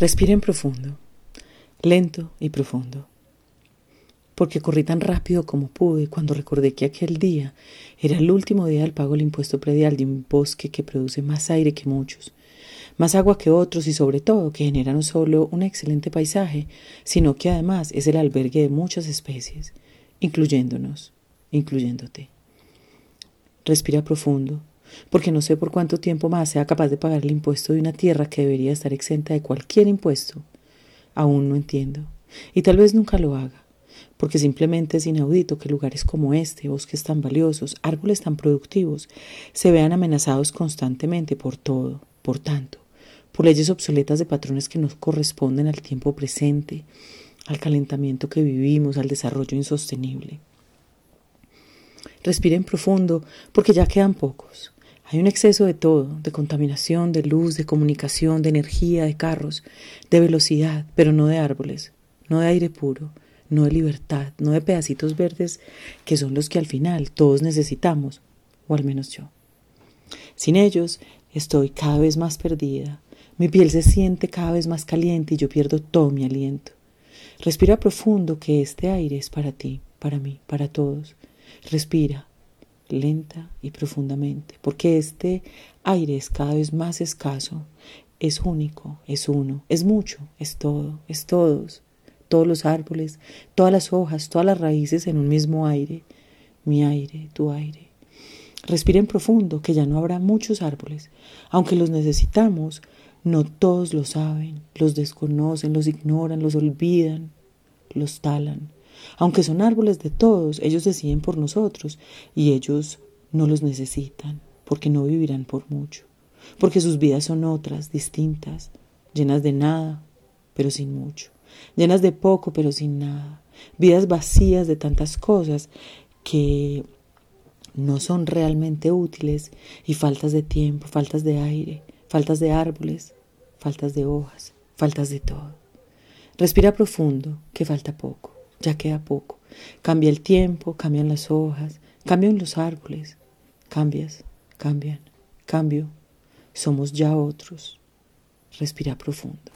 Respiren profundo, lento y profundo. Porque corrí tan rápido como pude cuando recordé que aquel día era el último día del pago del impuesto predial de un bosque que produce más aire que muchos, más agua que otros y sobre todo que genera no solo un excelente paisaje, sino que además es el albergue de muchas especies, incluyéndonos, incluyéndote. Respira profundo porque no sé por cuánto tiempo más sea capaz de pagar el impuesto de una tierra que debería estar exenta de cualquier impuesto. Aún no entiendo, y tal vez nunca lo haga, porque simplemente es inaudito que lugares como este, bosques tan valiosos, árboles tan productivos, se vean amenazados constantemente por todo, por tanto, por leyes obsoletas de patrones que nos corresponden al tiempo presente, al calentamiento que vivimos, al desarrollo insostenible. Respiren profundo, porque ya quedan pocos. Hay un exceso de todo, de contaminación, de luz, de comunicación, de energía, de carros, de velocidad, pero no de árboles, no de aire puro, no de libertad, no de pedacitos verdes que son los que al final todos necesitamos, o al menos yo. Sin ellos estoy cada vez más perdida, mi piel se siente cada vez más caliente y yo pierdo todo mi aliento. Respira profundo que este aire es para ti, para mí, para todos. Respira, lenta y profundamente, porque este aire es cada vez más escaso, es único, es uno, es mucho, es todo, es todos, todos los árboles, todas las hojas, todas las raíces en un mismo aire, mi aire, tu aire. Respiren profundo, que ya no habrá muchos árboles, aunque los necesitamos, no todos lo saben, los desconocen, los ignoran, los olvidan, los talan. Aunque son árboles de todos, ellos deciden por nosotros y ellos no los necesitan porque no vivirán por mucho, porque sus vidas son otras, distintas, llenas de nada, pero sin mucho, llenas de poco, pero sin nada, vidas vacías de tantas cosas que no son realmente útiles y faltas de tiempo, faltas de aire, faltas de árboles, faltas de hojas, faltas de todo. Respira profundo, que falta poco ya queda poco. Cambia el tiempo, cambian las hojas, cambian los árboles. Cambias, cambian, cambio. Somos ya otros. Respira profundo.